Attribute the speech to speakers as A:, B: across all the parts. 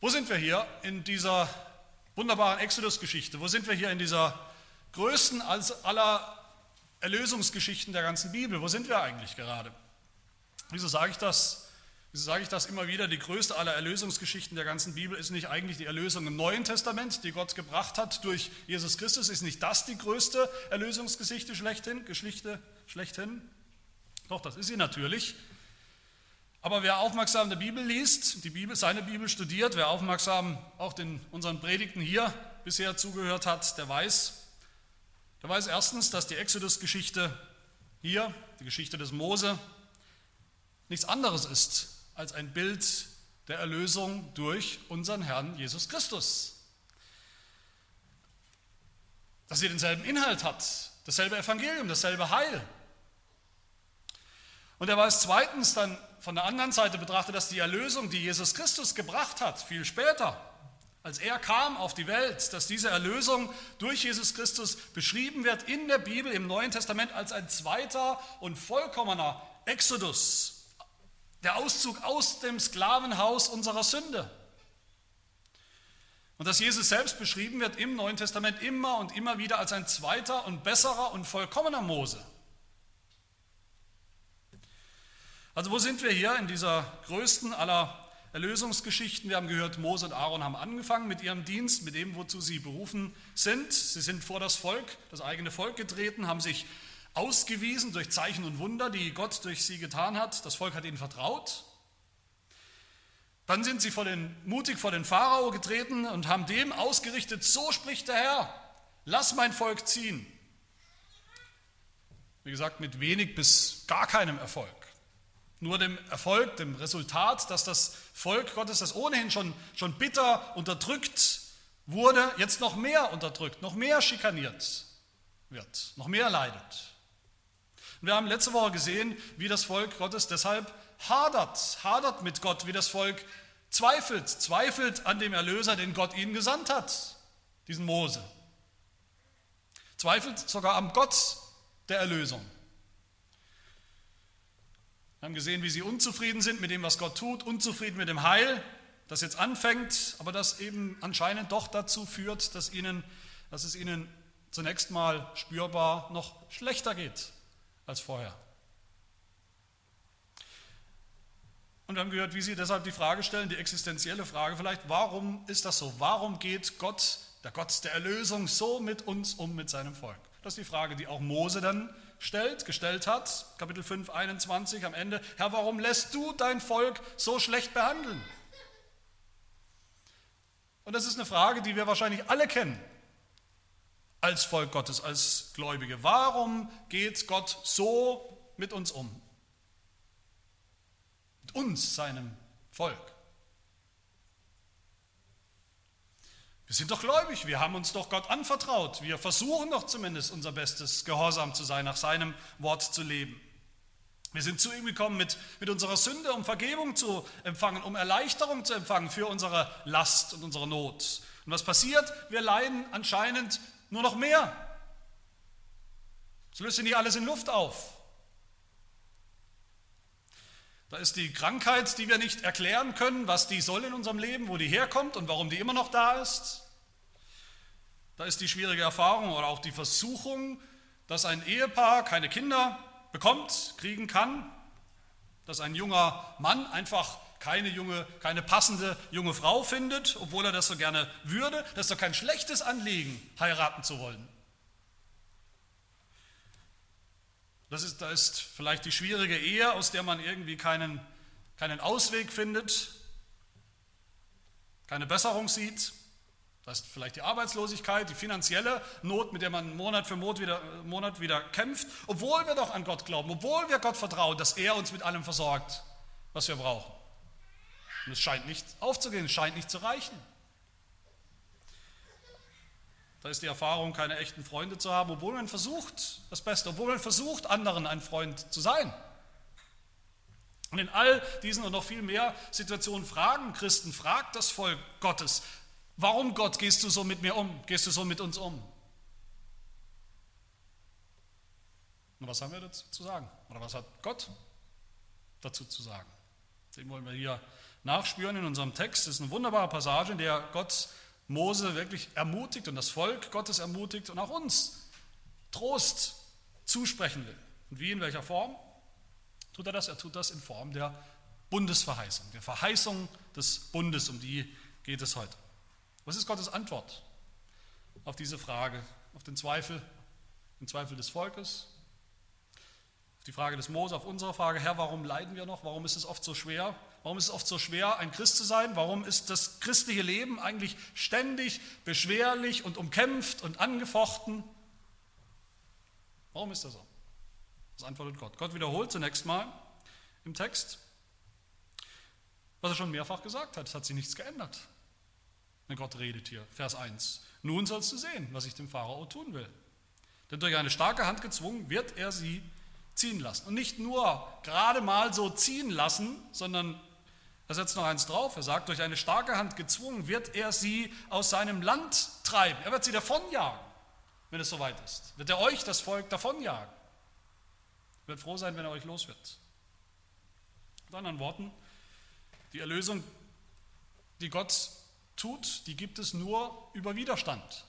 A: Wo sind wir hier in dieser wunderbaren Exodus-Geschichte? Wo sind wir hier in dieser größten aller Erlösungsgeschichten der ganzen Bibel? Wo sind wir eigentlich gerade? Wieso sage ich das? Wieso sage ich das immer wieder? Die größte aller Erlösungsgeschichten der ganzen Bibel ist nicht eigentlich die Erlösung im Neuen Testament, die Gott gebracht hat durch Jesus Christus. Ist nicht das die größte Erlösungsgeschichte schlechthin? Geschichte schlechthin? Doch, das ist sie natürlich. Aber wer aufmerksam die Bibel liest, die Bibel, seine Bibel studiert, wer aufmerksam auch den, unseren Predigten hier bisher zugehört hat, der weiß, der weiß erstens, dass die Exodus-Geschichte hier, die Geschichte des Mose, nichts anderes ist als ein Bild der Erlösung durch unseren Herrn Jesus Christus. Dass sie denselben Inhalt hat, dasselbe Evangelium, dasselbe Heil. Und er weiß zweitens dann von der anderen Seite betrachtet, dass die Erlösung, die Jesus Christus gebracht hat, viel später, als er kam auf die Welt, dass diese Erlösung durch Jesus Christus beschrieben wird in der Bibel im Neuen Testament als ein zweiter und vollkommener Exodus, der Auszug aus dem Sklavenhaus unserer Sünde. Und dass Jesus selbst beschrieben wird im Neuen Testament immer und immer wieder als ein zweiter und besserer und vollkommener Mose. Also wo sind wir hier in dieser größten aller Erlösungsgeschichten? Wir haben gehört, Mose und Aaron haben angefangen mit ihrem Dienst, mit dem, wozu sie berufen sind. Sie sind vor das Volk, das eigene Volk getreten, haben sich ausgewiesen durch Zeichen und Wunder, die Gott durch sie getan hat. Das Volk hat ihnen vertraut. Dann sind sie vor den, mutig vor den Pharao getreten und haben dem ausgerichtet, so spricht der Herr, lass mein Volk ziehen. Wie gesagt, mit wenig bis gar keinem Erfolg. Nur dem Erfolg, dem Resultat, dass das Volk Gottes, das ohnehin schon, schon bitter unterdrückt wurde, jetzt noch mehr unterdrückt, noch mehr schikaniert wird, noch mehr leidet. Und wir haben letzte Woche gesehen, wie das Volk Gottes deshalb hadert, hadert mit Gott, wie das Volk zweifelt, zweifelt an dem Erlöser, den Gott ihnen gesandt hat, diesen Mose. Zweifelt sogar am Gott der Erlösung. Wir haben gesehen, wie sie unzufrieden sind mit dem, was Gott tut, unzufrieden mit dem Heil, das jetzt anfängt, aber das eben anscheinend doch dazu führt, dass, ihnen, dass es ihnen zunächst mal spürbar noch schlechter geht als vorher. Und wir haben gehört, wie sie deshalb die Frage stellen, die existenzielle Frage vielleicht, warum ist das so? Warum geht Gott, der Gott der Erlösung, so mit uns um, mit seinem Volk? Das ist die Frage, die auch Mose dann stellt, gestellt hat, Kapitel 5, 21 am Ende. Herr, warum lässt du dein Volk so schlecht behandeln? Und das ist eine Frage, die wir wahrscheinlich alle kennen als Volk Gottes, als Gläubige. Warum geht Gott so mit uns um? Mit uns, seinem Volk. Wir sind doch gläubig, wir haben uns doch Gott anvertraut. Wir versuchen doch zumindest unser Bestes, gehorsam zu sein, nach seinem Wort zu leben. Wir sind zu ihm gekommen mit, mit unserer Sünde, um Vergebung zu empfangen, um Erleichterung zu empfangen für unsere Last und unsere Not. Und was passiert? Wir leiden anscheinend nur noch mehr. Es löst sich nicht alles in Luft auf. Da ist die Krankheit, die wir nicht erklären können, was die soll in unserem Leben, wo die herkommt und warum die immer noch da ist. Da ist die schwierige Erfahrung oder auch die Versuchung, dass ein Ehepaar keine Kinder bekommt, kriegen kann, dass ein junger Mann einfach keine junge, keine passende junge Frau findet, obwohl er das so gerne würde. Das ist doch kein schlechtes Anliegen, heiraten zu wollen. Das ist, da ist vielleicht die schwierige Ehe, aus der man irgendwie keinen, keinen Ausweg findet, keine Besserung sieht. Das ist vielleicht die Arbeitslosigkeit, die finanzielle Not, mit der man Monat für Monat wieder, Monat wieder kämpft, obwohl wir doch an Gott glauben, obwohl wir Gott vertrauen, dass er uns mit allem versorgt, was wir brauchen. Und es scheint nicht aufzugehen, es scheint nicht zu reichen. Da ist die Erfahrung, keine echten Freunde zu haben, obwohl man versucht, das Beste, obwohl man versucht, anderen ein Freund zu sein. Und in all diesen und noch viel mehr Situationen fragen Christen, fragt das Volk Gottes, warum Gott gehst du so mit mir um, gehst du so mit uns um? Und was haben wir dazu zu sagen? Oder was hat Gott dazu zu sagen? Den wollen wir hier nachspüren in unserem Text. Das ist eine wunderbare Passage, in der Gott Mose wirklich ermutigt und das Volk Gottes ermutigt und auch uns Trost zusprechen will. Und wie, in welcher Form? Tut er das? Er tut das in Form der Bundesverheißung, der Verheißung des Bundes, um die geht es heute. Was ist Gottes Antwort auf diese Frage, auf den Zweifel, den Zweifel des Volkes, auf die Frage des Mose, auf unsere Frage, Herr, warum leiden wir noch? Warum ist es oft so schwer? Warum ist es oft so schwer, ein Christ zu sein? Warum ist das christliche Leben eigentlich ständig beschwerlich und umkämpft und angefochten? Warum ist das so? Das antwortet Gott. Gott wiederholt zunächst mal im Text, was er schon mehrfach gesagt hat. Es hat sich nichts geändert. Wenn Gott redet hier, Vers 1. Nun sollst du sehen, was ich dem Pharao tun will. Denn durch eine starke Hand gezwungen wird er sie ziehen lassen. Und nicht nur gerade mal so ziehen lassen, sondern er setzt noch eins drauf. Er sagt, durch eine starke Hand gezwungen wird er sie aus seinem Land treiben. Er wird sie davonjagen, wenn es soweit ist. Wird er euch, das Volk, davonjagen. Er wird froh sein, wenn er euch los wird. Mit anderen Worten, die Erlösung, die Gott tut, die gibt es nur über Widerstand.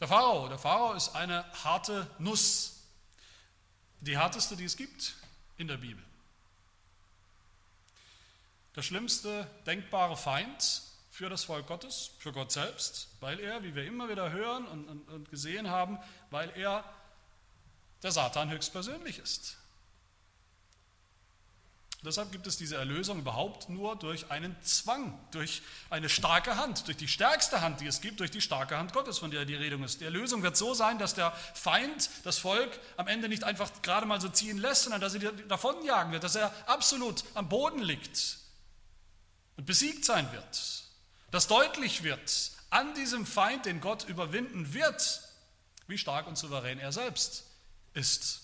A: Der Pharao, der Pharao ist eine harte Nuss, die härteste, die es gibt in der Bibel. Der schlimmste denkbare Feind für das Volk Gottes, für Gott selbst, weil er, wie wir immer wieder hören und, und, und gesehen haben, weil er der Satan höchstpersönlich ist. Deshalb gibt es diese Erlösung überhaupt nur durch einen Zwang, durch eine starke Hand, durch die stärkste Hand, die es gibt, durch die starke Hand Gottes, von der die Rede ist. Die Erlösung wird so sein, dass der Feind das Volk am Ende nicht einfach gerade mal so ziehen lässt, sondern dass er davonjagen wird, dass er absolut am Boden liegt und besiegt sein wird. Dass deutlich wird, an diesem Feind, den Gott überwinden wird, wie stark und souverän er selbst ist.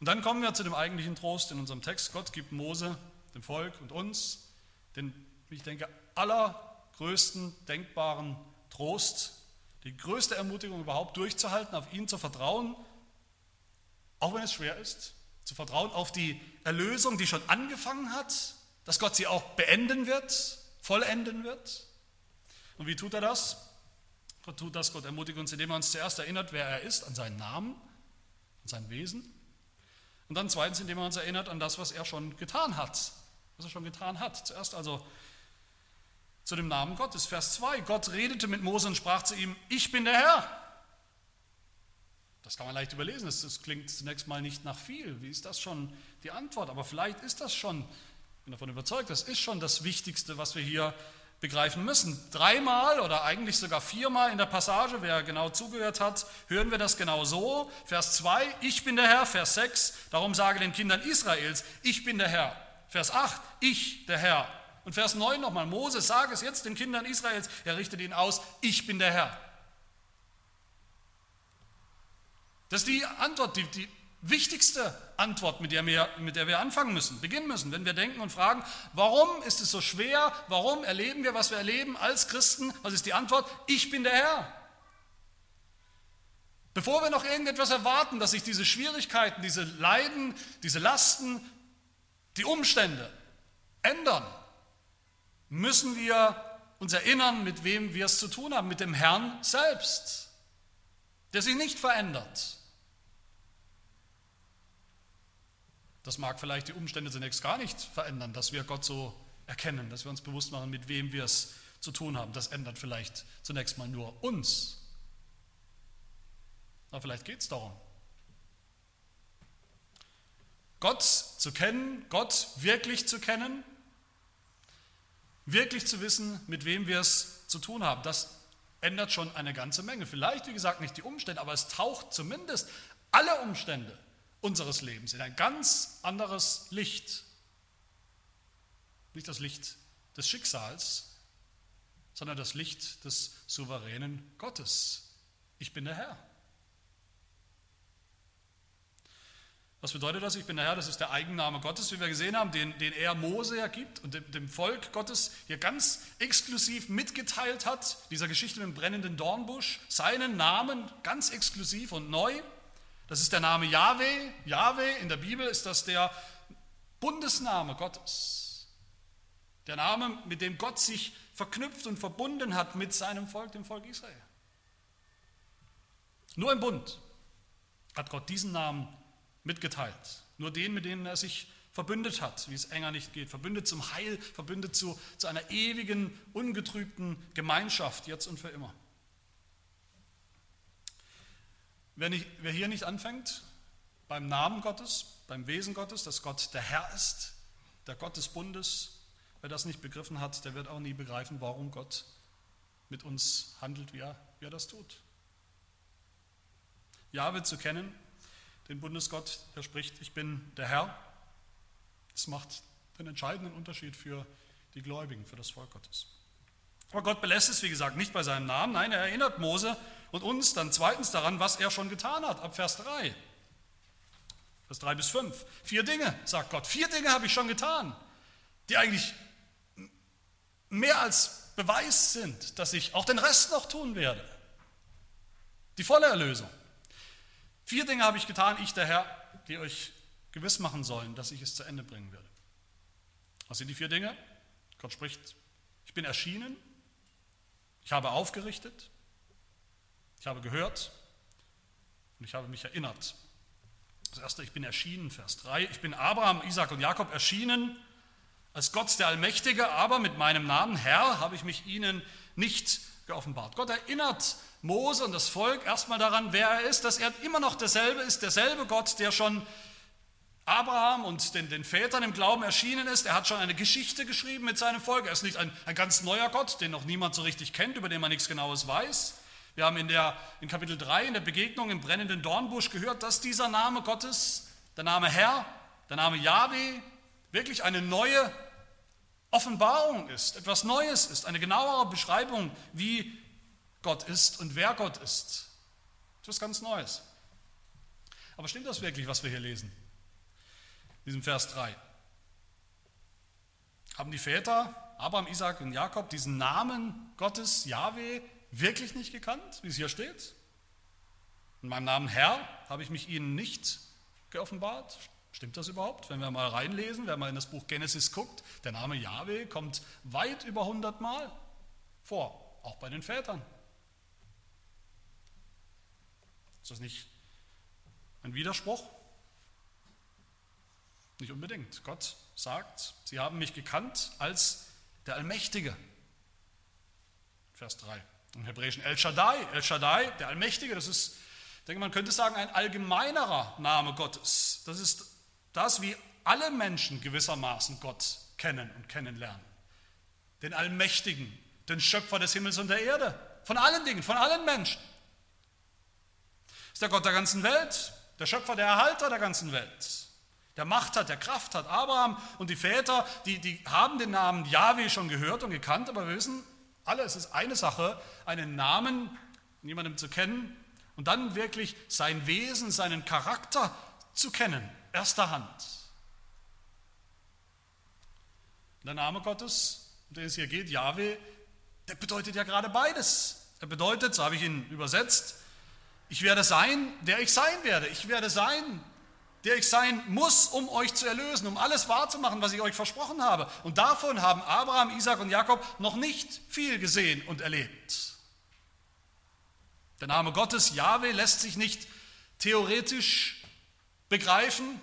A: Und dann kommen wir zu dem eigentlichen Trost in unserem Text. Gott gibt Mose, dem Volk und uns den, ich denke, allergrößten denkbaren Trost, die größte Ermutigung überhaupt durchzuhalten, auf ihn zu vertrauen, auch wenn es schwer ist, zu vertrauen auf die Erlösung, die schon angefangen hat, dass Gott sie auch beenden wird, vollenden wird. Und wie tut er das? Gott tut das, Gott ermutigt uns, indem er uns zuerst erinnert, wer er ist, an seinen Namen, an sein Wesen. Und dann zweitens, indem er uns erinnert an das, was er schon getan hat. Was er schon getan hat. Zuerst also zu dem Namen Gottes. Vers 2. Gott redete mit Mose und sprach zu ihm, ich bin der Herr. Das kann man leicht überlesen. Das, das klingt zunächst mal nicht nach viel. Wie ist das schon die Antwort? Aber vielleicht ist das schon, ich bin davon überzeugt, das ist schon das Wichtigste, was wir hier begreifen müssen. Dreimal oder eigentlich sogar viermal in der Passage, wer genau zugehört hat, hören wir das genau so. Vers 2, ich bin der Herr. Vers 6, darum sage den Kindern Israels, ich bin der Herr. Vers 8, ich der Herr. Und Vers 9 nochmal, Moses, sage es jetzt den Kindern Israels, er richtet ihnen aus, ich bin der Herr. Das ist die Antwort, die, die wichtigste Antwort, mit der, wir, mit der wir anfangen müssen, beginnen müssen, wenn wir denken und fragen, warum ist es so schwer, warum erleben wir, was wir erleben als Christen? Was ist die Antwort? Ich bin der Herr. Bevor wir noch irgendetwas erwarten, dass sich diese Schwierigkeiten, diese Leiden, diese Lasten, die Umstände ändern, müssen wir uns erinnern, mit wem wir es zu tun haben, mit dem Herrn selbst, der sich nicht verändert, Das mag vielleicht die Umstände zunächst gar nicht verändern, dass wir Gott so erkennen, dass wir uns bewusst machen, mit wem wir es zu tun haben. Das ändert vielleicht zunächst mal nur uns. Aber vielleicht geht es darum. Gott zu kennen, Gott wirklich zu kennen, wirklich zu wissen, mit wem wir es zu tun haben, das ändert schon eine ganze Menge. Vielleicht, wie gesagt, nicht die Umstände, aber es taucht zumindest alle Umstände unseres Lebens in ein ganz anderes Licht. Nicht das Licht des Schicksals, sondern das Licht des souveränen Gottes. Ich bin der Herr. Was bedeutet das? Ich bin der Herr, das ist der Eigenname Gottes, wie wir gesehen haben, den, den er Mose ja gibt und dem, dem, Volk Gottes hier ganz exklusiv mitgeteilt hat, dieser Geschichte mit dem brennenden Dornbusch, seinen Namen ganz exklusiv und neu. Das ist der Name Yahweh. Yahweh in der Bibel ist das der Bundesname Gottes. Der Name, mit dem Gott sich verknüpft und verbunden hat mit seinem Volk, dem Volk Israel. Nur im Bund hat Gott diesen Namen mitgeteilt. Nur den, mit dem er sich verbündet hat, wie es enger nicht geht. Verbündet zum Heil, verbündet zu, zu einer ewigen, ungetrübten Gemeinschaft, jetzt und für immer. Wer, nicht, wer hier nicht anfängt, beim Namen Gottes, beim Wesen Gottes, dass Gott der Herr ist, der Gott des Bundes, wer das nicht begriffen hat, der wird auch nie begreifen, warum Gott mit uns handelt, wie er, wie er das tut. Jahwe zu kennen, den Bundesgott, der spricht, ich bin der Herr, das macht den entscheidenden Unterschied für die Gläubigen, für das Volk Gottes. Aber Gott belässt es, wie gesagt, nicht bei seinem Namen. Nein, er erinnert Mose und uns dann zweitens daran, was er schon getan hat, ab Vers 3. Vers 3 bis 5. Vier Dinge, sagt Gott. Vier Dinge habe ich schon getan, die eigentlich mehr als Beweis sind, dass ich auch den Rest noch tun werde. Die volle Erlösung. Vier Dinge habe ich getan, ich der Herr, die euch gewiss machen sollen, dass ich es zu Ende bringen werde. Was sind die vier Dinge? Gott spricht, ich bin erschienen, ich habe aufgerichtet, ich habe gehört und ich habe mich erinnert. Das erste, ich bin erschienen, Vers 3. Ich bin Abraham, Isaac und Jakob erschienen als Gott der Allmächtige, aber mit meinem Namen Herr habe ich mich ihnen nicht geoffenbart. Gott erinnert Mose und das Volk erstmal daran, wer er ist, dass er immer noch derselbe ist, derselbe Gott, der schon Abraham und den, den Vätern im Glauben erschienen ist. Er hat schon eine Geschichte geschrieben mit seinem Volk. Er ist nicht ein, ein ganz neuer Gott, den noch niemand so richtig kennt, über den man nichts Genaues weiß. Wir haben in, der, in Kapitel 3 in der Begegnung im brennenden Dornbusch gehört, dass dieser Name Gottes, der Name Herr, der Name Yahweh, wirklich eine neue Offenbarung ist, etwas Neues ist, eine genauere Beschreibung, wie Gott ist und wer Gott ist. Etwas ganz Neues. Aber stimmt das wirklich, was wir hier lesen? In diesem Vers 3. Haben die Väter, Abraham, Isaac und Jakob, diesen Namen Gottes, Yahweh, wirklich nicht gekannt, wie es hier steht? In meinem Namen Herr habe ich mich ihnen nicht geoffenbart. Stimmt das überhaupt? Wenn wir mal reinlesen, wenn man in das Buch Genesis guckt, der Name Yahweh kommt weit über 100 Mal vor, auch bei den Vätern. Ist das nicht ein Widerspruch? Nicht unbedingt. Gott sagt, sie haben mich gekannt als der Allmächtige. Vers 3. Im Hebräischen El Shaddai, El Shaddai, der Allmächtige, das ist, ich denke, man könnte sagen, ein allgemeinerer Name Gottes. Das ist das, wie alle Menschen gewissermaßen Gott kennen und kennenlernen. Den Allmächtigen, den Schöpfer des Himmels und der Erde, von allen Dingen, von allen Menschen. Das ist der Gott der ganzen Welt, der Schöpfer, der Erhalter der ganzen Welt, der Macht hat, der Kraft hat. Abraham und die Väter, die, die haben den Namen Yahweh schon gehört und gekannt, aber wir wissen, alle, es ist eine Sache, einen Namen jemandem zu kennen und dann wirklich sein Wesen, seinen Charakter zu kennen, erster Hand. Der Name Gottes, um den es hier geht, Yahweh, der bedeutet ja gerade beides. Er bedeutet, so habe ich ihn übersetzt, ich werde sein, der ich sein werde. Ich werde sein, der ich sein muss, um euch zu erlösen, um alles wahrzumachen, was ich euch versprochen habe. Und davon haben Abraham, Isaac und Jakob noch nicht viel gesehen und erlebt. Der Name Gottes, Yahweh, lässt sich nicht theoretisch begreifen,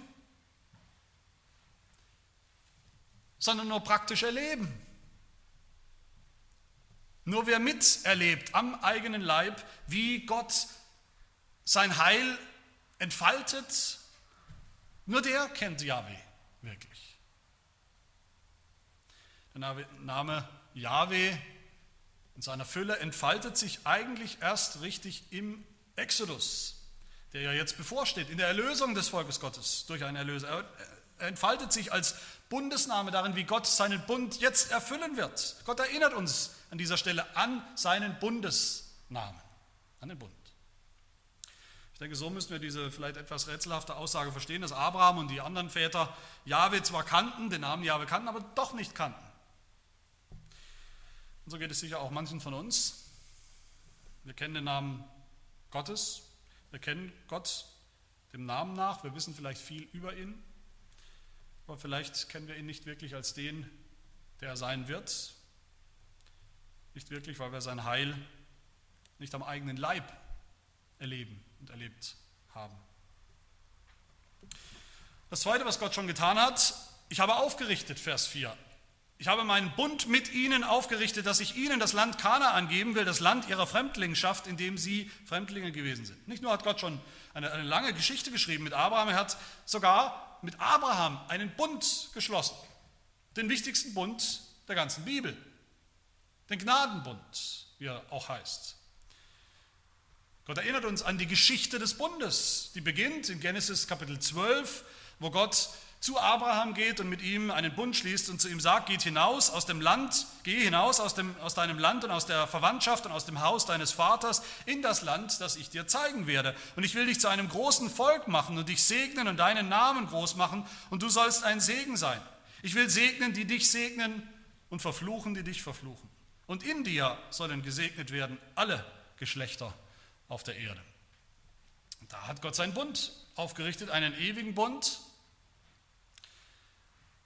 A: sondern nur praktisch erleben. Nur wer miterlebt am eigenen Leib, wie Gott sein Heil entfaltet nur der kennt Yahweh wirklich. Der Name Yahweh in seiner Fülle entfaltet sich eigentlich erst richtig im Exodus, der ja jetzt bevorsteht, in der Erlösung des Volkes Gottes durch einen Erlöser. Er entfaltet sich als Bundesname darin, wie Gott seinen Bund jetzt erfüllen wird. Gott erinnert uns an dieser Stelle an seinen Bundesnamen, an den Bund denke, so müssen wir diese vielleicht etwas rätselhafte Aussage verstehen, dass Abraham und die anderen Väter Jahwe zwar kannten, den Namen Jahwe kannten, aber doch nicht kannten. Und so geht es sicher auch manchen von uns. Wir kennen den Namen Gottes, wir kennen Gott dem Namen nach. Wir wissen vielleicht viel über ihn, aber vielleicht kennen wir ihn nicht wirklich als den, der er sein wird. Nicht wirklich, weil wir sein Heil nicht am eigenen Leib erleben und erlebt haben. Das Zweite, was Gott schon getan hat, ich habe aufgerichtet, Vers 4. Ich habe meinen Bund mit ihnen aufgerichtet, dass ich ihnen das Land Kanaan geben will, das Land ihrer Fremdlingenschaft, in dem sie Fremdlinge gewesen sind. Nicht nur hat Gott schon eine, eine lange Geschichte geschrieben mit Abraham, er hat sogar mit Abraham einen Bund geschlossen. Den wichtigsten Bund der ganzen Bibel. Den Gnadenbund, wie er auch heißt. Gott erinnert uns an die Geschichte des Bundes, die beginnt in Genesis Kapitel 12, wo Gott zu Abraham geht und mit ihm einen Bund schließt und zu ihm sagt, geht hinaus aus dem Land, geh hinaus aus, dem, aus deinem Land und aus der Verwandtschaft und aus dem Haus deines Vaters in das Land, das ich dir zeigen werde. Und ich will dich zu einem großen Volk machen und dich segnen und deinen Namen groß machen und du sollst ein Segen sein. Ich will segnen, die dich segnen und verfluchen, die dich verfluchen. Und in dir sollen gesegnet werden alle Geschlechter auf der Erde. Da hat Gott seinen Bund aufgerichtet, einen ewigen Bund,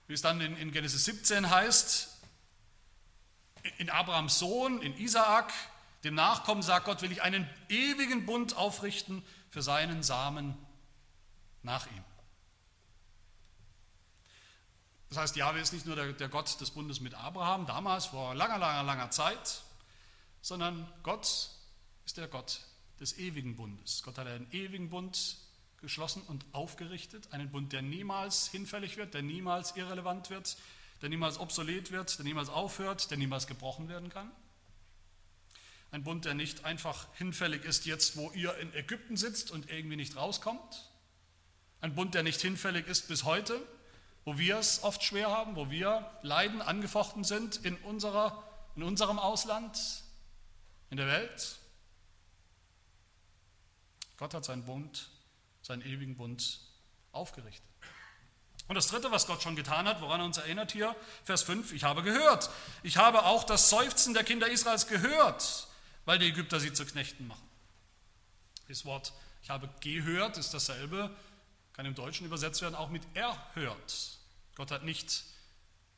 A: wie es dann in, in Genesis 17 heißt, in Abrahams Sohn, in Isaak, dem Nachkommen, sagt Gott, will ich einen ewigen Bund aufrichten für seinen Samen nach ihm. Das heißt, Jahwe ist nicht nur der, der, Gott des Bundes mit Abraham, damals vor langer, langer, langer Zeit, sondern Gott ist der Gott des ewigen Bundes. Gott hat einen ewigen Bund geschlossen und aufgerichtet. Einen Bund, der niemals hinfällig wird, der niemals irrelevant wird, der niemals obsolet wird, der niemals aufhört, der niemals gebrochen werden kann. Ein Bund, der nicht einfach hinfällig ist jetzt, wo ihr in Ägypten sitzt und irgendwie nicht rauskommt. Ein Bund, der nicht hinfällig ist bis heute, wo wir es oft schwer haben, wo wir leiden, angefochten sind in, unserer, in unserem Ausland, in der Welt. Gott hat seinen Bund seinen ewigen Bund aufgerichtet. Und das Dritte, was Gott schon getan hat, woran er uns erinnert hier, Vers 5, ich habe gehört. Ich habe auch das Seufzen der Kinder Israels gehört, weil die Ägypter sie zu Knechten machen. Das Wort, ich habe gehört, ist dasselbe, kann im Deutschen übersetzt werden, auch mit erhört. Gott hat nicht,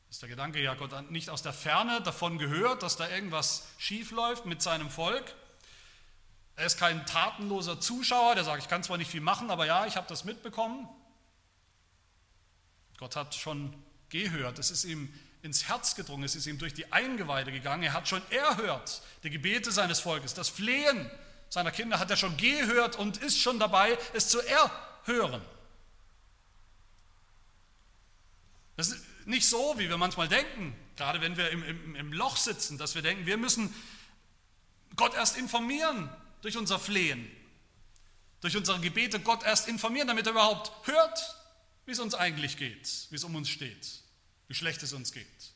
A: ist der Gedanke ja, Gott hat nicht aus der Ferne davon gehört, dass da irgendwas schief läuft mit seinem Volk, er ist kein tatenloser Zuschauer, der sagt, ich kann zwar nicht viel machen, aber ja, ich habe das mitbekommen. Gott hat schon gehört, es ist ihm ins Herz gedrungen, es ist ihm durch die Eingeweide gegangen. Er hat schon erhört die Gebete seines Volkes, das Flehen seiner Kinder hat er schon gehört und ist schon dabei, es zu erhören. Das ist nicht so, wie wir manchmal denken, gerade wenn wir im, im, im Loch sitzen, dass wir denken, wir müssen Gott erst informieren, durch unser Flehen, durch unsere Gebete Gott erst informieren, damit er überhaupt hört, wie es uns eigentlich geht, wie es um uns steht, wie schlecht es uns geht. Es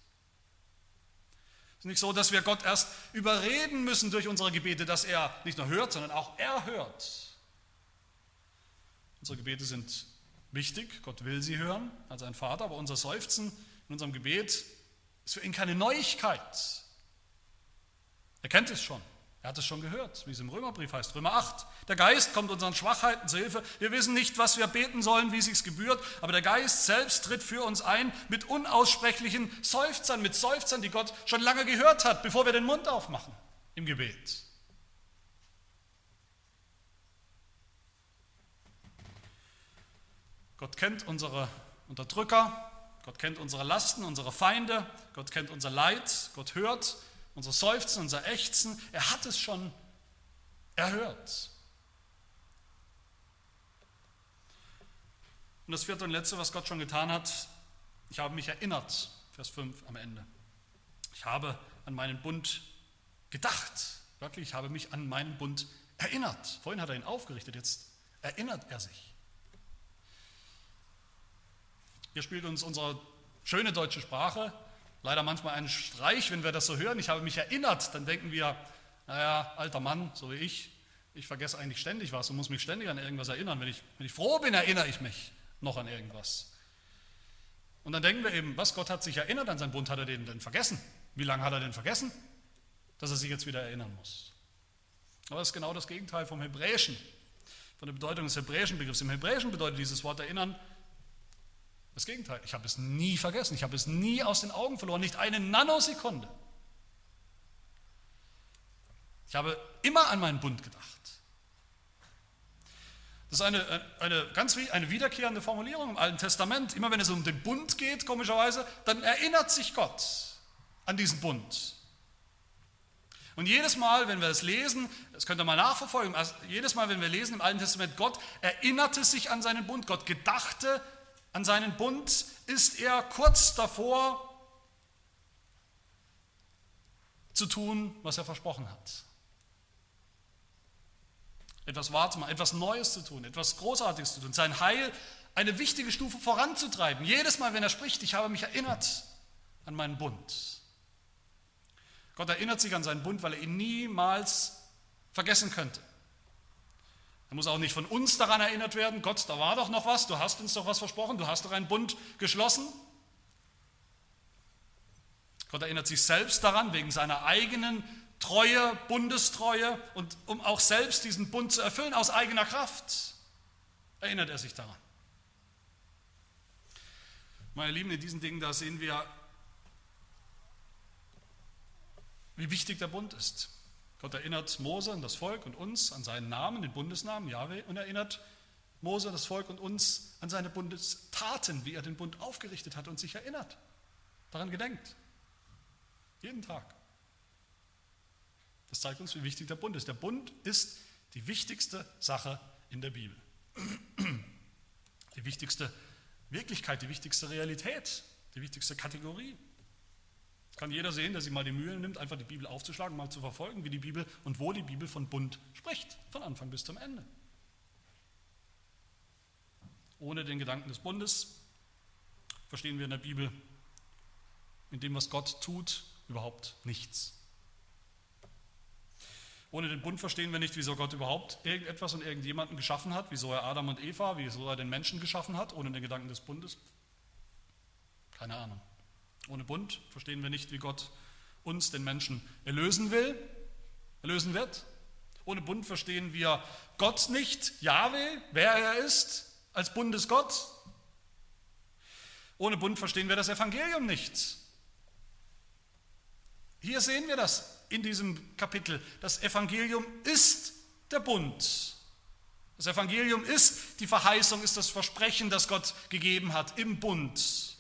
A: ist nicht so, dass wir Gott erst überreden müssen durch unsere Gebete, dass er nicht nur hört, sondern auch erhört. Unsere Gebete sind wichtig, Gott will sie hören als ein Vater, aber unser Seufzen in unserem Gebet ist für ihn keine Neuigkeit. Er kennt es schon. Er hat es schon gehört, wie es im Römerbrief heißt, Römer 8. Der Geist kommt unseren Schwachheiten zu Hilfe. Wir wissen nicht, was wir beten sollen, wie es sich gebührt, aber der Geist selbst tritt für uns ein mit unaussprechlichen Seufzern, mit Seufzern, die Gott schon lange gehört hat, bevor wir den Mund aufmachen im Gebet. Gott kennt unsere Unterdrücker, Gott kennt unsere Lasten, unsere Feinde, Gott kennt unser Leid, Gott hört unser Seufzen, unser Ächzen, er hat es schon erhört. Und das vierte und letzte, was Gott schon getan hat, ich habe mich erinnert, Vers 5 am Ende. Ich habe an meinen Bund gedacht. Wörtlich, ich habe mich an meinen Bund erinnert. Vorhin hat er ihn aufgerichtet, jetzt erinnert er sich. Hier spielt uns unsere schöne deutsche Sprache leider manchmal einen Streich, wenn wir das so hören. Ich habe mich erinnert, dann denken wir, naja, alter Mann, so wie ich, ich vergesse eigentlich ständig was und muss mich ständig an irgendwas erinnern. Wenn ich, wenn ich froh bin, erinnere ich mich noch an irgendwas. Und dann denken wir eben, was Gott hat sich erinnert an seinen Bund, hat er den denn vergessen? Wie lange hat er denn vergessen, dass er sich jetzt wieder erinnern muss? Aber das ist genau das Gegenteil vom Hebräischen. von der Bedeutung des hebräischen Begriffs. Im Hebräischen bedeutet dieses Wort erinnern das Gegenteil. Ich habe es nie vergessen, ich habe es nie aus den Augen verloren, nicht eine Nanosekunde. Ich habe immer an meinen Bund gedacht. Das ist eine, eine ganz eine wiederkehrende Formulierung im Alten Testament. Immer wenn es um den Bund geht, komischerweise, dann erinnert sich Gott an diesen Bund. Und jedes Mal, wenn wir es lesen, das könnt ihr mal nachverfolgen, also jedes Mal, wenn wir lesen im Alten Testament, Gott erinnerte sich an seinen Bund, Gott gedachte an seinen Bund, ist er kurz davor zu tun, was er versprochen hat etwas wahr etwas Neues zu tun, etwas Großartiges zu tun, sein Heil eine wichtige Stufe voranzutreiben. Jedes Mal, wenn er spricht, ich habe mich erinnert an meinen Bund. Gott erinnert sich an seinen Bund, weil er ihn niemals vergessen könnte. Er muss auch nicht von uns daran erinnert werden, Gott, da war doch noch was, du hast uns doch was versprochen, du hast doch einen Bund geschlossen. Gott erinnert sich selbst daran, wegen seiner eigenen Treue, Bundestreue und um auch selbst diesen Bund zu erfüllen aus eigener Kraft, erinnert er sich daran. Meine Lieben, in diesen Dingen, da sehen wir, wie wichtig der Bund ist. Gott erinnert Mose und das Volk und uns an seinen Namen, den Bundesnamen Yahweh, und erinnert Mose, das Volk und uns an seine Bundestaten, wie er den Bund aufgerichtet hat und sich erinnert, daran gedenkt. Jeden Tag. Das zeigt uns, wie wichtig der Bund ist. Der Bund ist die wichtigste Sache in der Bibel. Die wichtigste Wirklichkeit, die wichtigste Realität, die wichtigste Kategorie. Kann jeder sehen, der sich mal die Mühe nimmt, einfach die Bibel aufzuschlagen, mal zu verfolgen, wie die Bibel und wo die Bibel von Bund spricht, von Anfang bis zum Ende. Ohne den Gedanken des Bundes verstehen wir in der Bibel, in dem, was Gott tut, überhaupt nichts. Ohne den Bund verstehen wir nicht, wieso Gott überhaupt irgendetwas und irgendjemanden geschaffen hat, wieso er Adam und Eva, wieso er den Menschen geschaffen hat, ohne den Gedanken des Bundes. Keine Ahnung. Ohne Bund verstehen wir nicht, wie Gott uns, den Menschen, erlösen will, erlösen wird. Ohne Bund verstehen wir Gott nicht, Jahwe, wer er ist, als Bundesgott. Ohne Bund verstehen wir das Evangelium nicht. Hier sehen wir das in diesem Kapitel. Das Evangelium ist der Bund. Das Evangelium ist die Verheißung, ist das Versprechen, das Gott gegeben hat im Bund.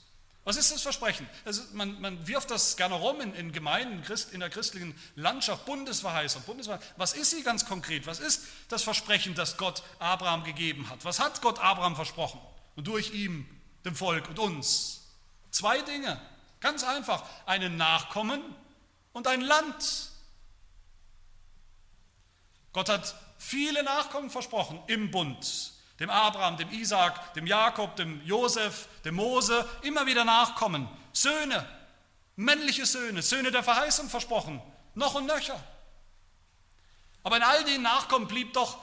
A: Was ist das Versprechen? Also man, man, wirft das gerne rum in, in Gemeinden, in der christlichen Landschaft, Bundesverheißung, Bundesverheißung. Was ist sie ganz konkret? Was ist das Versprechen, das Gott Abraham gegeben hat? Was hat Gott Abraham versprochen? Und durch ihm, dem Volk und uns? Zwei Dinge, ganz einfach. Einen Nachkommen, und ein Land. Gott hat viele Nachkommen versprochen im Bund. Dem Abraham, dem Isaak, dem Jakob, dem Josef, dem Mose, immer wieder Nachkommen. Söhne, männliche Söhne, Söhne der Verheißung versprochen, noch und nöcher. Aber in all den Nachkommen blieb doch,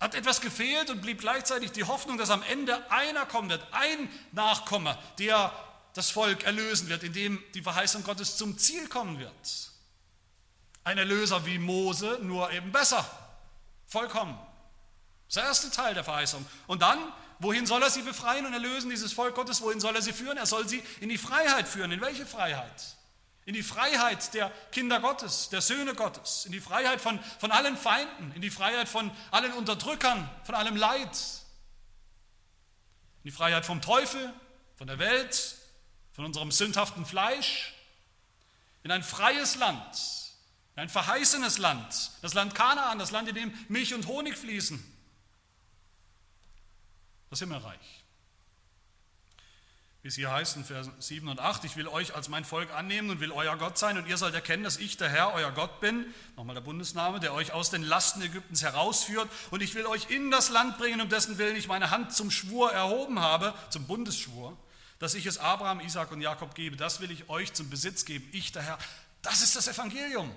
A: hat etwas gefehlt und blieb gleichzeitig die Hoffnung, dass am Ende einer kommen wird, ein Nachkomme, der das Volk erlösen wird, indem die Verheißung Gottes zum Ziel kommen wird. Ein Erlöser wie Mose, nur eben besser, vollkommen. Das ist der erste Teil der Verheißung. Und dann, wohin soll er sie befreien und erlösen, dieses Volk Gottes? Wohin soll er sie führen? Er soll sie in die Freiheit führen. In welche Freiheit? In die Freiheit der Kinder Gottes, der Söhne Gottes, in die Freiheit von, von allen Feinden, in die Freiheit von allen Unterdrückern, von allem Leid, in die Freiheit vom Teufel, von der Welt, von unserem sündhaften Fleisch in ein freies Land, in ein verheißenes Land, das Land Kanaan, das Land, in dem Milch und Honig fließen, das Himmelreich. Wie es hier heißt in Vers 7 und 8, ich will euch als mein Volk annehmen und will euer Gott sein und ihr sollt erkennen, dass ich der Herr, euer Gott bin, nochmal der Bundesname, der euch aus den Lasten Ägyptens herausführt und ich will euch in das Land bringen, um dessen Willen ich meine Hand zum Schwur erhoben habe, zum Bundesschwur dass ich es Abraham, Isaac und Jakob gebe, das will ich euch zum Besitz geben, ich der Herr. Das ist das Evangelium.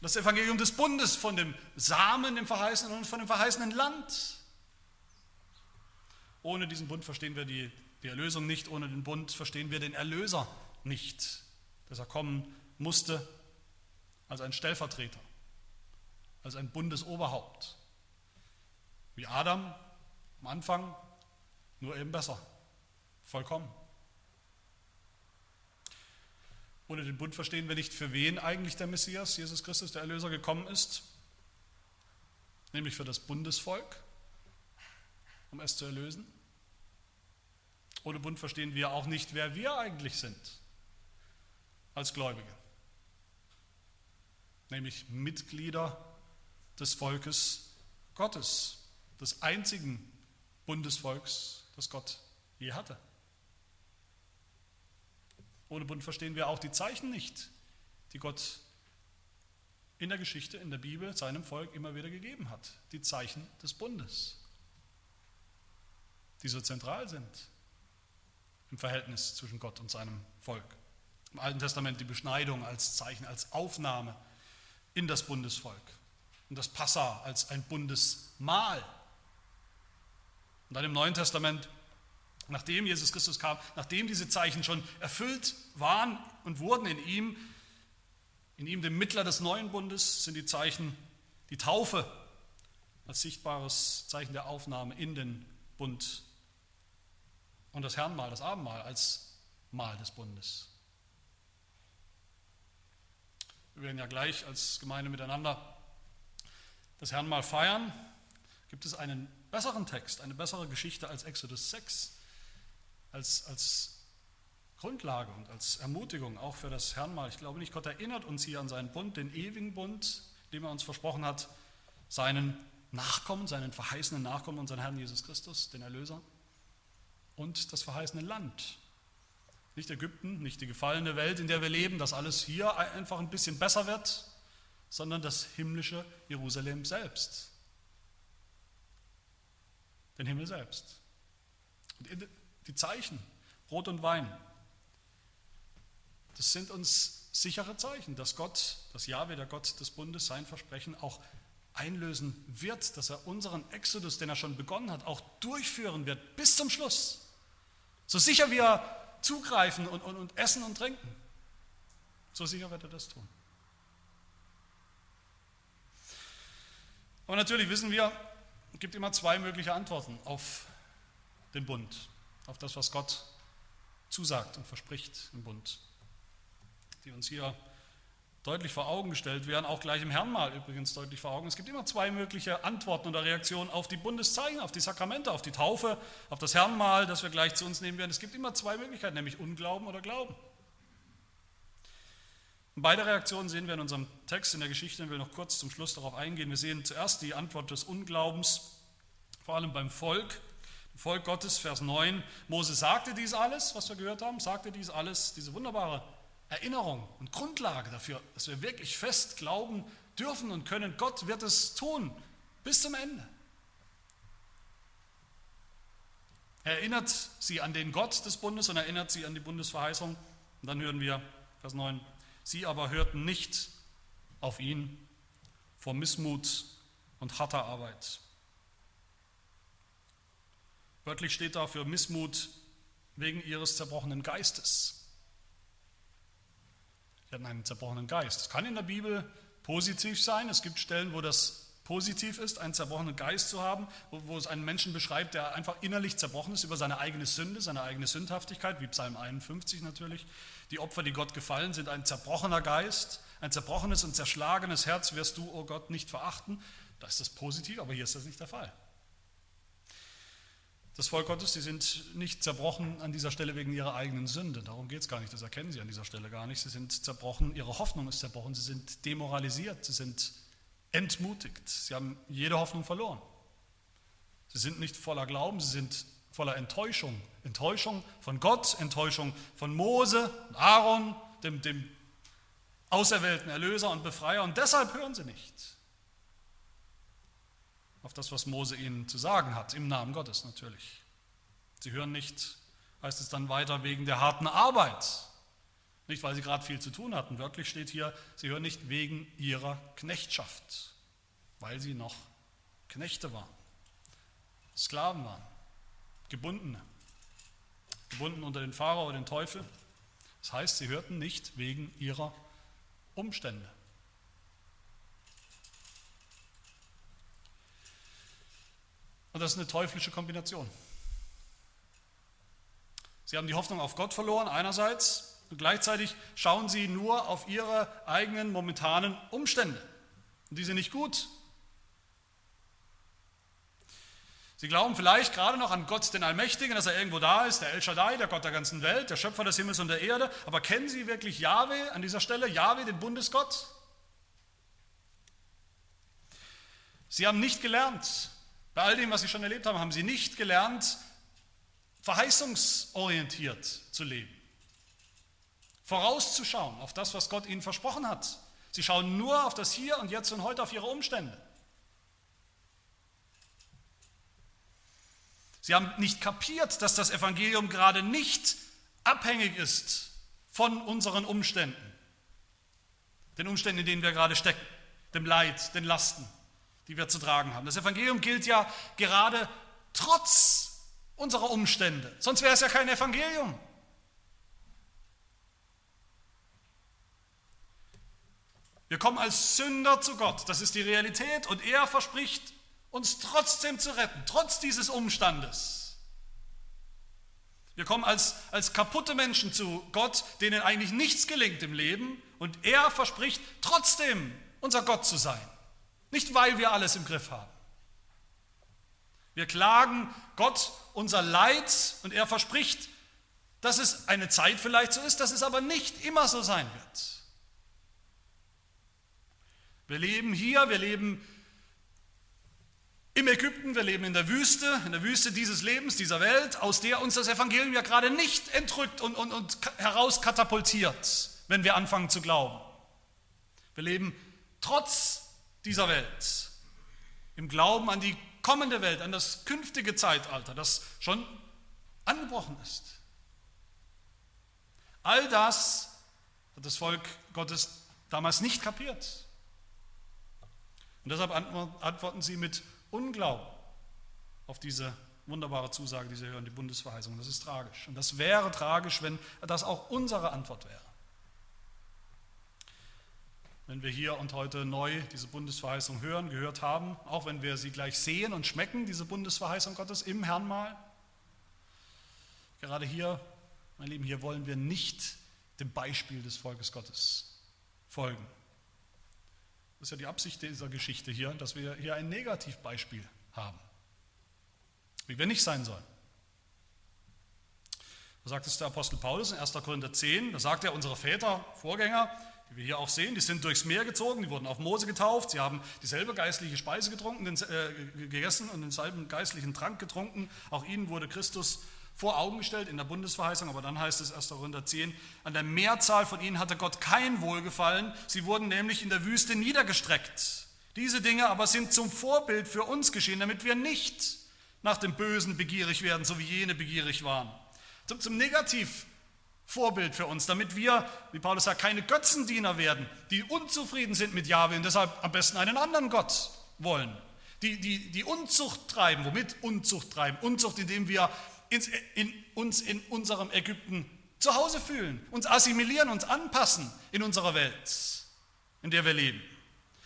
A: Das Evangelium des Bundes von dem Samen, dem Verheißenen und von dem verheißenen Land. Ohne diesen Bund verstehen wir die, die Erlösung nicht, ohne den Bund verstehen wir den Erlöser nicht, dass er kommen musste als ein Stellvertreter, als ein Bundesoberhaupt, Wie Adam am Anfang, nur eben besser, vollkommen. Ohne den Bund verstehen wir nicht, für wen eigentlich der Messias, Jesus Christus, der Erlöser, gekommen ist, nämlich für das Bundesvolk, um es zu erlösen. Ohne Bund verstehen wir auch nicht, wer wir eigentlich sind als Gläubige, nämlich Mitglieder des Volkes Gottes, des einzigen Bundesvolks, das Gott je hatte. Ohne Bund verstehen wir auch die Zeichen nicht, die Gott in der Geschichte, in der Bibel seinem Volk immer wieder gegeben hat. Die Zeichen des Bundes, die so zentral sind im Verhältnis zwischen Gott und seinem Volk. Im Alten Testament die Beschneidung als Zeichen, als Aufnahme in das Bundesvolk. Und das Passa als ein Bundesmahl. Und dann im Neuen Testament Nachdem Jesus Christus kam, nachdem diese Zeichen schon erfüllt waren und wurden in ihm, in ihm dem Mittler des neuen Bundes, sind die Zeichen, die Taufe als sichtbares Zeichen der Aufnahme in den Bund und das Herrnmahl, das Abendmahl als Mahl des Bundes. Wir werden ja gleich als Gemeinde miteinander das Herrnmahl feiern. Gibt es einen besseren Text, eine bessere Geschichte als Exodus 6? als, als Grundlage und als Ermutigung auch für das Herrnmal. Ich glaube nicht, Gott erinnert uns hier an seinen Bund, den ewigen Bund, dem er uns versprochen hat, seinen Nachkommen, seinen verheißenen Nachkommen, unseren Herrn Jesus Christus, den Erlöser, und das verheißene Land. Nicht Ägypten, nicht die gefallene Welt, in der wir leben, dass alles hier einfach ein bisschen besser wird, sondern das himmlische Jerusalem selbst. Den Himmel selbst. Und die Zeichen, Brot und Wein, das sind uns sichere Zeichen, dass Gott, dass Jahwe, der Gott des Bundes, sein Versprechen auch einlösen wird, dass er unseren Exodus, den er schon begonnen hat, auch durchführen wird bis zum Schluss. So sicher wie er zugreifen und, und, und essen und trinken, so sicher wird er das tun. Aber natürlich wissen wir, es gibt immer zwei mögliche Antworten auf den Bund auf das, was Gott zusagt und verspricht im Bund, die uns hier deutlich vor Augen gestellt werden, auch gleich im Herrnmal übrigens deutlich vor Augen. Es gibt immer zwei mögliche Antworten oder Reaktionen auf die Bundeszeichen, auf die Sakramente, auf die Taufe, auf das Herrnmal, das wir gleich zu uns nehmen werden. Es gibt immer zwei Möglichkeiten, nämlich Unglauben oder Glauben. Beide Reaktionen sehen wir in unserem Text in der Geschichte, ich will noch kurz zum Schluss darauf eingehen. Wir sehen zuerst die Antwort des Unglaubens, vor allem beim Volk, Volk Gottes, Vers 9. Mose sagte dies alles, was wir gehört haben, sagte dies alles, diese wunderbare Erinnerung und Grundlage dafür, dass wir wirklich fest glauben dürfen und können, Gott wird es tun bis zum Ende. Er erinnert sie an den Gott des Bundes und erinnert sie an die Bundesverheißung. Und dann hören wir, Vers 9, sie aber hörten nicht auf ihn vor Missmut und harter Arbeit. Wörtlich steht da für Missmut wegen ihres zerbrochenen Geistes. Sie hatten einen zerbrochenen Geist. Das kann in der Bibel positiv sein. Es gibt Stellen, wo das positiv ist, einen zerbrochenen Geist zu haben, wo, wo, es einen Menschen beschreibt, der einfach innerlich zerbrochen ist über seine eigene Sünde, seine eigene Sündhaftigkeit, wie Psalm 51 natürlich. Die Opfer, die Gott gefallen, sind ein zerbrochener Geist, ein zerbrochenes und zerschlagenes Herz wirst du, o oh Gott, nicht verachten. Da ist das positiv, aber hier ist das nicht der Fall. Das Volk Gottes, die sind nicht zerbrochen an dieser Stelle wegen ihrer eigenen Sünde. Darum geht es gar nicht, das erkennen sie an dieser Stelle gar nicht. Sie sind zerbrochen, ihre Hoffnung ist zerbrochen, sie sind demoralisiert, sie sind entmutigt, sie haben jede Hoffnung verloren. Sie sind nicht voller Glauben, sie sind voller Enttäuschung. Enttäuschung von Gott, Enttäuschung von Mose und Aaron, dem, dem auserwählten Erlöser und Befreier. Und deshalb hören sie nicht auf das, was Mose ihnen zu sagen hat, im Namen Gottes natürlich. Sie hören nicht, heißt es dann weiter, wegen der harten Arbeit. Nicht, weil sie gerade viel zu tun hatten. Wörtlich steht hier, sie hören nicht wegen ihrer Knechtschaft, weil sie noch Knechte waren, Sklaven waren, Gebundene, gebunden unter den Pharao den Teufel. Das heißt, sie hörten nicht wegen ihrer Umstände. Und das ist eine teuflische Kombination. Sie haben die Hoffnung auf Gott verloren einerseits und gleichzeitig schauen sie nur auf ihre eigenen momentanen Umstände. Und die sind nicht gut. Sie glauben vielleicht gerade noch an Gott, den Allmächtigen, dass er irgendwo da ist, der El Shaddai, der Gott der ganzen Welt, der Schöpfer des Himmels und der Erde. Aber kennen Sie wirklich Yahweh an dieser Stelle? Yahweh, den Bundesgott? Sie haben nicht gelernt, bei all dem, was Sie schon erlebt haben, haben Sie nicht gelernt, verheißungsorientiert zu leben. Vorauszuschauen auf das, was Gott Ihnen versprochen hat. Sie schauen nur auf das Hier und Jetzt und heute, auf Ihre Umstände. Sie haben nicht kapiert, dass das Evangelium gerade nicht abhängig ist von unseren Umständen, den Umständen, in denen wir gerade stecken, dem Leid, den Lasten, die wir zu tragen haben. Das Evangelium gilt ja gerade trotz unserer Umstände, sonst wäre es ja kein Evangelium. Wir kommen als Sünder zu Gott, das ist die Realität und er verspricht uns trotzdem zu retten, trotz dieses Umstandes. Wir kommen als, als kaputte Menschen zu Gott, denen eigentlich nichts gelingt im Leben und er verspricht trotzdem unser Gott zu sein. Nicht weil wir alles im Griff haben. Wir klagen Gott unser Leid und er verspricht, dass es eine Zeit vielleicht so ist, dass es aber nicht immer so sein wird. Wir leben hier, wir leben im Ägypten, wir leben in der Wüste, in der Wüste dieses Lebens, dieser Welt, aus der uns das Evangelium ja gerade nicht entrückt und, und, und herauskatapultiert, wenn wir anfangen zu glauben. Wir leben trotz dieser Welt im Glauben an die kommende Welt, an das künftige Zeitalter, das schon angebrochen ist. All das hat das Volk Gottes damals nicht kapiert. Und deshalb antworten sie mit Unglauben auf diese wunderbare Zusage, die sie hören, die Bundesverheißung. Das ist tragisch. Und das wäre tragisch, wenn das auch unsere Antwort wäre. Wenn wir hier und heute neu diese Bundesverheißung hören, gehört haben, auch wenn wir sie gleich sehen und schmecken, diese Bundesverheißung Gottes im Herrn mal. Gerade hier, mein Lieben, hier wollen wir nicht dem Beispiel des Volkes Gottes folgen. Das ist ja die Absicht dieser Geschichte hier, dass wir hier ein Negativbeispiel haben, wie wir nicht sein sollen. Da sagt es der Apostel Paulus in 1. Korinther 10, da sagt er, unsere Väter, Vorgänger, die wir hier auch sehen, die sind durchs Meer gezogen, die wurden auf Mose getauft, sie haben dieselbe geistliche Speise getrunken, äh, gegessen und denselben geistlichen Trank getrunken. Auch ihnen wurde Christus vor Augen gestellt in der Bundesverheißung, aber dann heißt es 1. Korinther 10, an der Mehrzahl von ihnen hatte Gott kein Wohlgefallen, sie wurden nämlich in der Wüste niedergestreckt. Diese Dinge aber sind zum Vorbild für uns geschehen, damit wir nicht nach dem Bösen begierig werden, so wie jene begierig waren. Zum, zum Negativvorbild für uns, damit wir, wie Paulus sagt, keine Götzendiener werden, die unzufrieden sind mit Jahwe und deshalb am besten einen anderen Gott wollen. Die, die, die Unzucht treiben, womit Unzucht treiben? Unzucht, indem wir ins, in, uns in unserem Ägypten zu Hause fühlen, uns assimilieren, uns anpassen in unserer Welt, in der wir leben.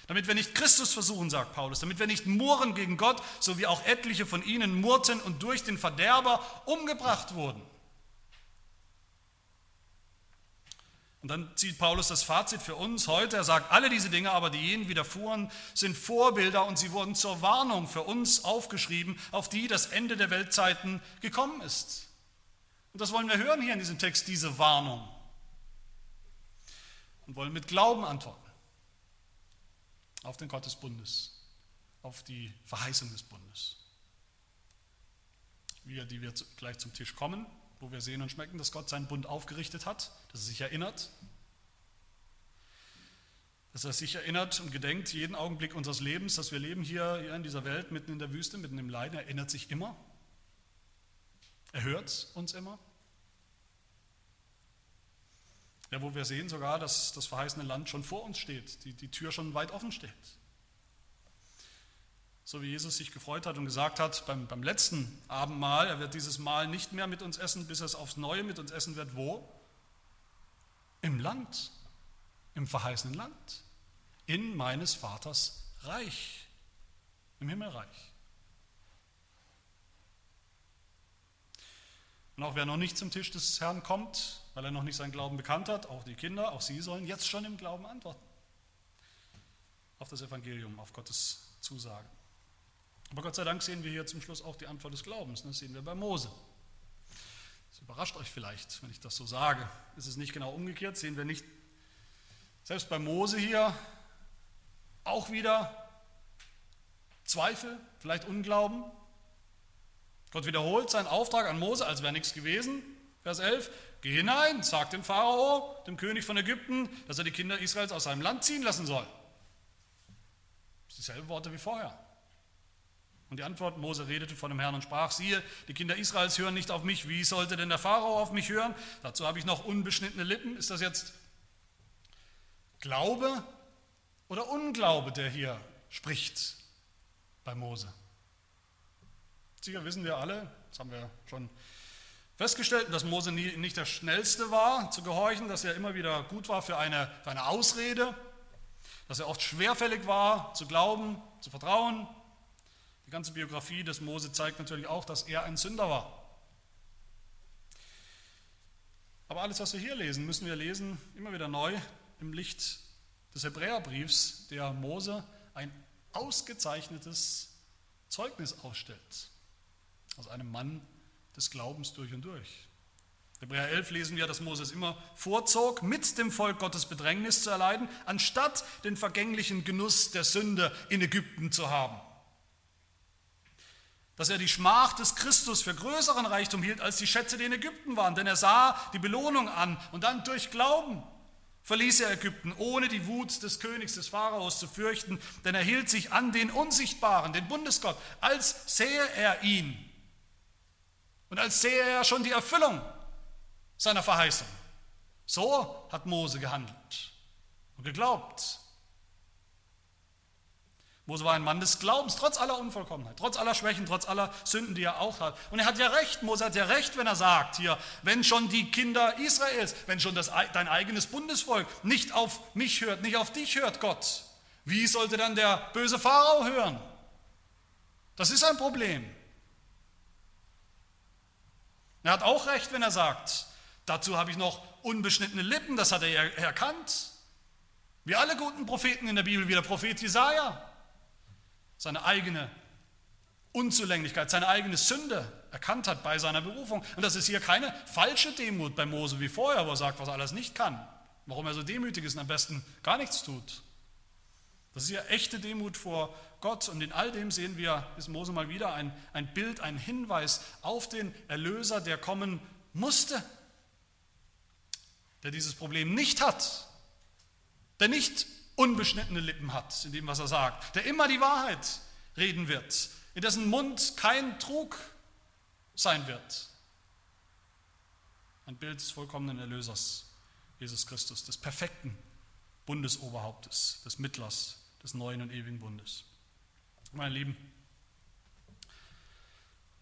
A: Damit wir nicht Christus versuchen, sagt Paulus, damit wir nicht murren gegen Gott, so wie auch etliche von ihnen murrten und durch den Verderber umgebracht wurden. Und dann zieht Paulus das Fazit für uns heute. Er sagt, alle diese Dinge aber, die jenen widerfuhren, sind Vorbilder und sie wurden zur Warnung für uns aufgeschrieben, auf die das Ende der Weltzeiten gekommen ist. Und das wollen wir hören hier in diesem Text, diese Warnung. Und wollen mit Glauben antworten auf den Gott des Bundes, auf die Verheißung des Bundes. Wir, die wir gleich zum Tisch kommen, wo wir sehen und schmecken, dass Gott seinen Bund aufgerichtet hat, dass er sich erinnert, dass er sich erinnert und gedenkt jeden Augenblick unseres Lebens, dass wir leben hier, hier in dieser Welt, mitten in der Wüste, mitten im Leiden, er erinnert sich immer. Er hört uns immer. Ja, wo wir sehen sogar, dass das verheißene Land schon vor uns steht, die, die Tür schon weit offen steht. So wie Jesus sich gefreut hat und gesagt hat beim, beim letzten Abendmahl, er wird dieses Mahl nicht mehr mit uns essen, bis er es aufs Neue mit uns essen wird. Wo? Im Land, im verheißenen Land, in meines Vaters Reich, im Himmelreich. Und auch wer noch nicht zum Tisch des Herrn kommt, weil er noch nicht seinen Glauben bekannt hat, auch die Kinder, auch sie sollen jetzt schon im Glauben antworten. Auf das Evangelium, auf Gottes Zusage. Aber Gott sei Dank sehen wir hier zum Schluss auch die Antwort des Glaubens. Das sehen wir bei Mose. Das überrascht euch vielleicht, wenn ich das so sage. Ist es nicht genau umgekehrt? Sehen wir nicht selbst bei Mose hier auch wieder Zweifel, vielleicht Unglauben? Gott wiederholt seinen Auftrag an Mose, als wäre nichts gewesen. Vers 11, geh hinein, sag dem Pharao, dem König von Ägypten, dass er die Kinder Israels aus seinem Land ziehen lassen soll. Das sind dieselben Worte wie vorher. Und die Antwort, Mose redete von dem Herrn und sprach, siehe, die Kinder Israels hören nicht auf mich, wie sollte denn der Pharao auf mich hören? Dazu habe ich noch unbeschnittene Lippen. Ist das jetzt Glaube oder Unglaube, der hier spricht bei Mose? Sicher wissen wir alle, das haben wir schon festgestellt, dass Mose nie, nicht der Schnellste war zu gehorchen, dass er immer wieder gut war für eine, für eine Ausrede, dass er oft schwerfällig war zu glauben, zu vertrauen, die ganze Biografie des Mose zeigt natürlich auch, dass er ein Sünder war. Aber alles, was wir hier lesen, müssen wir lesen immer wieder neu im Licht des Hebräerbriefs, der Mose ein ausgezeichnetes Zeugnis ausstellt. Aus einem Mann des Glaubens durch und durch. Hebräer 11 lesen wir, dass Moses immer vorzog, mit dem Volk Gottes Bedrängnis zu erleiden, anstatt den vergänglichen Genuss der Sünde in Ägypten zu haben dass er die Schmach des Christus für größeren Reichtum hielt als die Schätze, die in Ägypten waren. Denn er sah die Belohnung an und dann durch Glauben verließ er Ägypten, ohne die Wut des Königs, des Pharaos zu fürchten, denn er hielt sich an den Unsichtbaren, den Bundesgott, als sähe er ihn und als sähe er schon die Erfüllung seiner Verheißung. So hat Mose gehandelt und geglaubt Mose war ein Mann des Glaubens, trotz aller Unvollkommenheit, trotz aller Schwächen, trotz aller Sünden, die er auch hat. Und er hat ja recht, Mose hat ja recht, wenn er sagt hier, wenn schon die Kinder Israels, wenn schon das, dein eigenes Bundesvolk nicht auf mich hört, nicht auf dich hört, Gott, wie sollte dann der böse Pharao hören? Das ist ein Problem. Er hat auch recht, wenn er sagt, dazu habe ich noch unbeschnittene Lippen, das hat er erkannt. Wie alle guten Propheten in der Bibel, wie der Prophet Jesaja seine eigene Unzulänglichkeit, seine eigene Sünde erkannt hat bei seiner Berufung. Und das ist hier keine falsche Demut bei Mose wie vorher, wo er sagt, was er alles nicht kann, warum er so demütig ist und am besten gar nichts tut. Das ist hier echte Demut vor Gott und in all dem sehen wir, ist Mose mal wieder ein, ein Bild, ein Hinweis auf den Erlöser, der kommen musste, der dieses Problem nicht hat, der nicht unbeschnittene Lippen hat in dem, was er sagt, der immer die Wahrheit reden wird, in dessen Mund kein Trug sein wird. Ein Bild des vollkommenen Erlösers, Jesus Christus, des perfekten Bundesoberhauptes, des Mittlers des neuen und ewigen Bundes. Meine Lieben,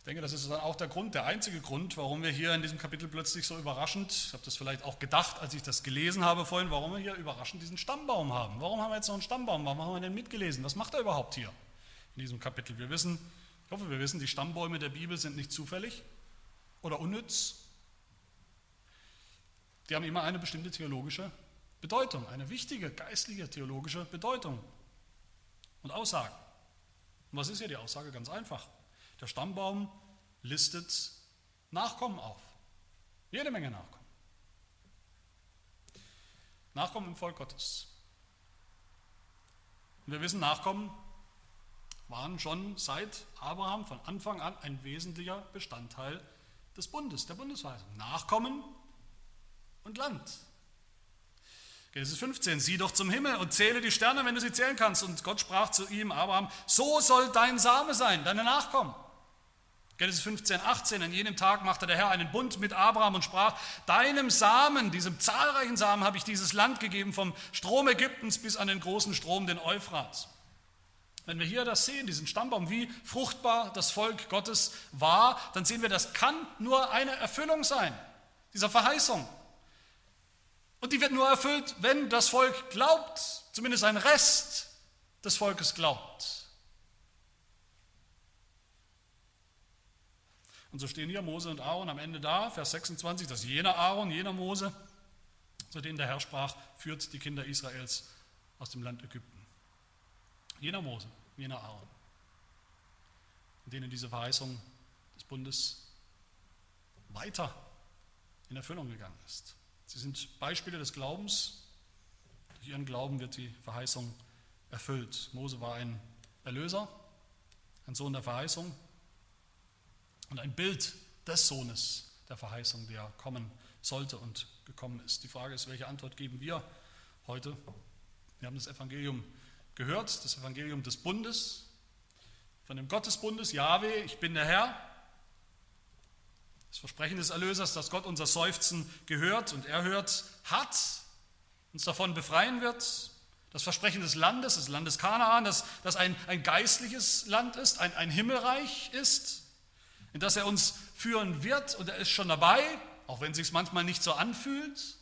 A: ich denke, das ist dann auch der Grund, der einzige Grund, warum wir hier in diesem Kapitel plötzlich so überraschend, ich habe das vielleicht auch gedacht, als ich das gelesen habe vorhin, warum wir hier überraschend diesen Stammbaum haben. Warum haben wir jetzt noch einen Stammbaum? Warum haben wir den mitgelesen? Was macht er überhaupt hier in diesem Kapitel? Wir wissen, ich hoffe, wir wissen, die Stammbäume der Bibel sind nicht zufällig oder unnütz. Die haben immer eine bestimmte theologische Bedeutung, eine wichtige geistliche theologische Bedeutung und Aussage. Und was ist hier die Aussage? Ganz einfach. Der Stammbaum listet Nachkommen auf. Jede Menge Nachkommen. Nachkommen im Volk Gottes. Und wir wissen, Nachkommen waren schon seit Abraham von Anfang an ein wesentlicher Bestandteil des Bundes, der Bundesweisung. Nachkommen und Land. Genesis 15, sieh doch zum Himmel und zähle die Sterne, wenn du sie zählen kannst. Und Gott sprach zu ihm, Abraham, so soll dein Same sein, deine Nachkommen. Genesis 15, 18, an jenem Tag machte der Herr einen Bund mit Abraham und sprach, deinem Samen, diesem zahlreichen Samen, habe ich dieses Land gegeben, vom Strom Ägyptens bis an den großen Strom, den Euphrat. Wenn wir hier das sehen, diesen Stammbaum, wie fruchtbar das Volk Gottes war, dann sehen wir, das kann nur eine Erfüllung sein, dieser Verheißung. Und die wird nur erfüllt, wenn das Volk glaubt, zumindest ein Rest des Volkes glaubt. Und so stehen hier Mose und Aaron am Ende da, Vers 26, dass jener Aaron, jener Mose, zu dem der Herr sprach, führt die Kinder Israels aus dem Land Ägypten. Jener Mose, jener Aaron, in denen diese Verheißung des Bundes weiter in Erfüllung gegangen ist. Sie sind Beispiele des Glaubens. Durch ihren Glauben wird die Verheißung erfüllt. Mose war ein Erlöser, ein Sohn der Verheißung und ein Bild des Sohnes der Verheißung, der kommen sollte und gekommen ist. Die Frage ist, welche Antwort geben wir heute? Wir haben das Evangelium gehört, das Evangelium des Bundes, von dem Gottesbundes, Jahwe, ich bin der Herr. Das Versprechen des Erlösers, dass Gott unser Seufzen gehört und erhört hat, uns davon befreien wird. Das Versprechen des Landes, des Landes Kanaan, dass das ein, ein geistliches Land ist, ein, ein Himmelreich ist, in das er uns führen wird und er ist schon dabei, auch wenn es sich manchmal nicht so anfühlt.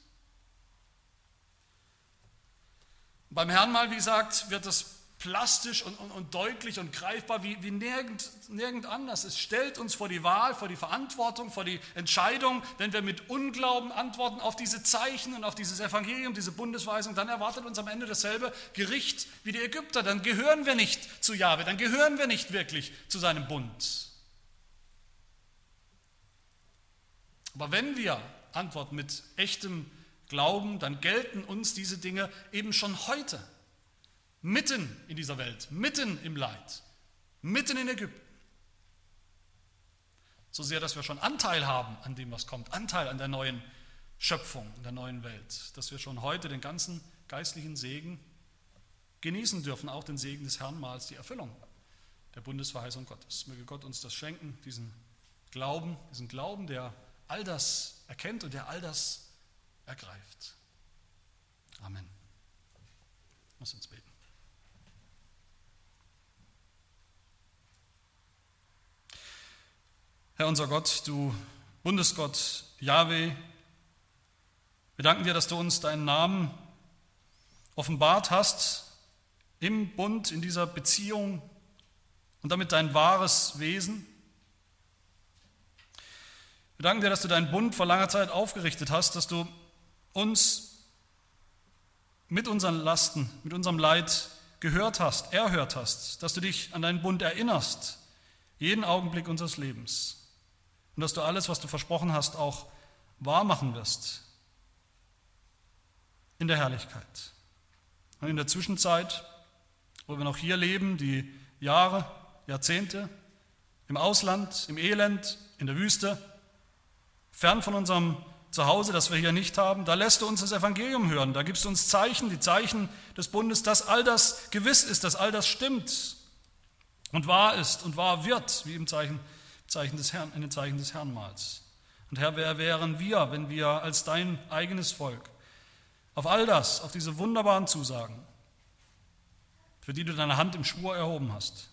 A: Beim Herrn mal, wie gesagt, wird es plastisch und, und, und, deutlich und greifbar wie, wie nirgend, nirgend anders. Es stellt uns vor die Wahl, vor die Verantwortung, vor die Entscheidung, wenn wir mit Unglauben antworten auf diese Zeichen und auf dieses Evangelium, diese Bundesweisung, dann erwartet uns am Ende dasselbe Gericht wie die Ägypter. Dann gehören wir nicht zu Jahwe, dann gehören wir nicht wirklich zu seinem Bund. Aber wenn wir antworten mit echtem Glauben, dann gelten uns diese Dinge eben schon heute, mitten in dieser Welt, mitten im Leid, mitten in Ägypten. So sehr, dass wir schon Anteil haben an dem, was kommt, Anteil an der neuen Schöpfung, an der neuen Welt, dass wir schon heute den ganzen geistlichen Segen genießen dürfen, auch den Segen des Herrn Mahls, die Erfüllung der Bundesverheißung Gottes. Möge Gott uns das schenken, diesen Glauben, diesen Glauben, der all das erkennt und der all das ergreift. Amen. Lass uns beten. Herr unser Gott, du Bundesgott Yahweh, wir danken dir, dass du uns deinen Namen offenbart hast im Bund, in dieser Beziehung und damit dein wahres Wesen. Wir danken dir, dass du deinen Bund vor langer Zeit aufgerichtet hast, dass du uns mit unseren Lasten, mit unserem Leid gehört hast, erhört hast, dass du dich an deinen Bund erinnerst, jeden Augenblick unseres Lebens und dass du alles, was du versprochen hast, auch wahr machen wirst in der Herrlichkeit. Und in der Zwischenzeit, wo wir noch hier leben, die Jahre, Jahrzehnte, im Ausland, im Elend, in der Wüste, fern von unserem Zuhause, das wir hier nicht haben, da lässt du uns das Evangelium hören, da gibst du uns Zeichen, die Zeichen des Bundes, dass all das gewiss ist, dass all das stimmt und wahr ist und wahr wird, wie im Zeichen, Zeichen des Herrn, in den Zeichen des Herrnmals. Und Herr, wer wären wir, wenn wir als dein eigenes Volk auf all das, auf diese wunderbaren Zusagen, für die du deine Hand im Schwur erhoben hast,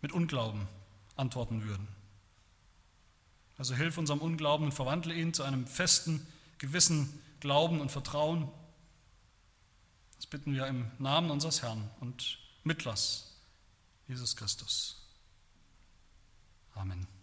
A: mit Unglauben antworten würden? Also hilf unserem Unglauben und verwandle ihn zu einem festen, gewissen Glauben und Vertrauen. Das bitten wir im Namen unseres Herrn und Mittlers, Jesus Christus. Amen.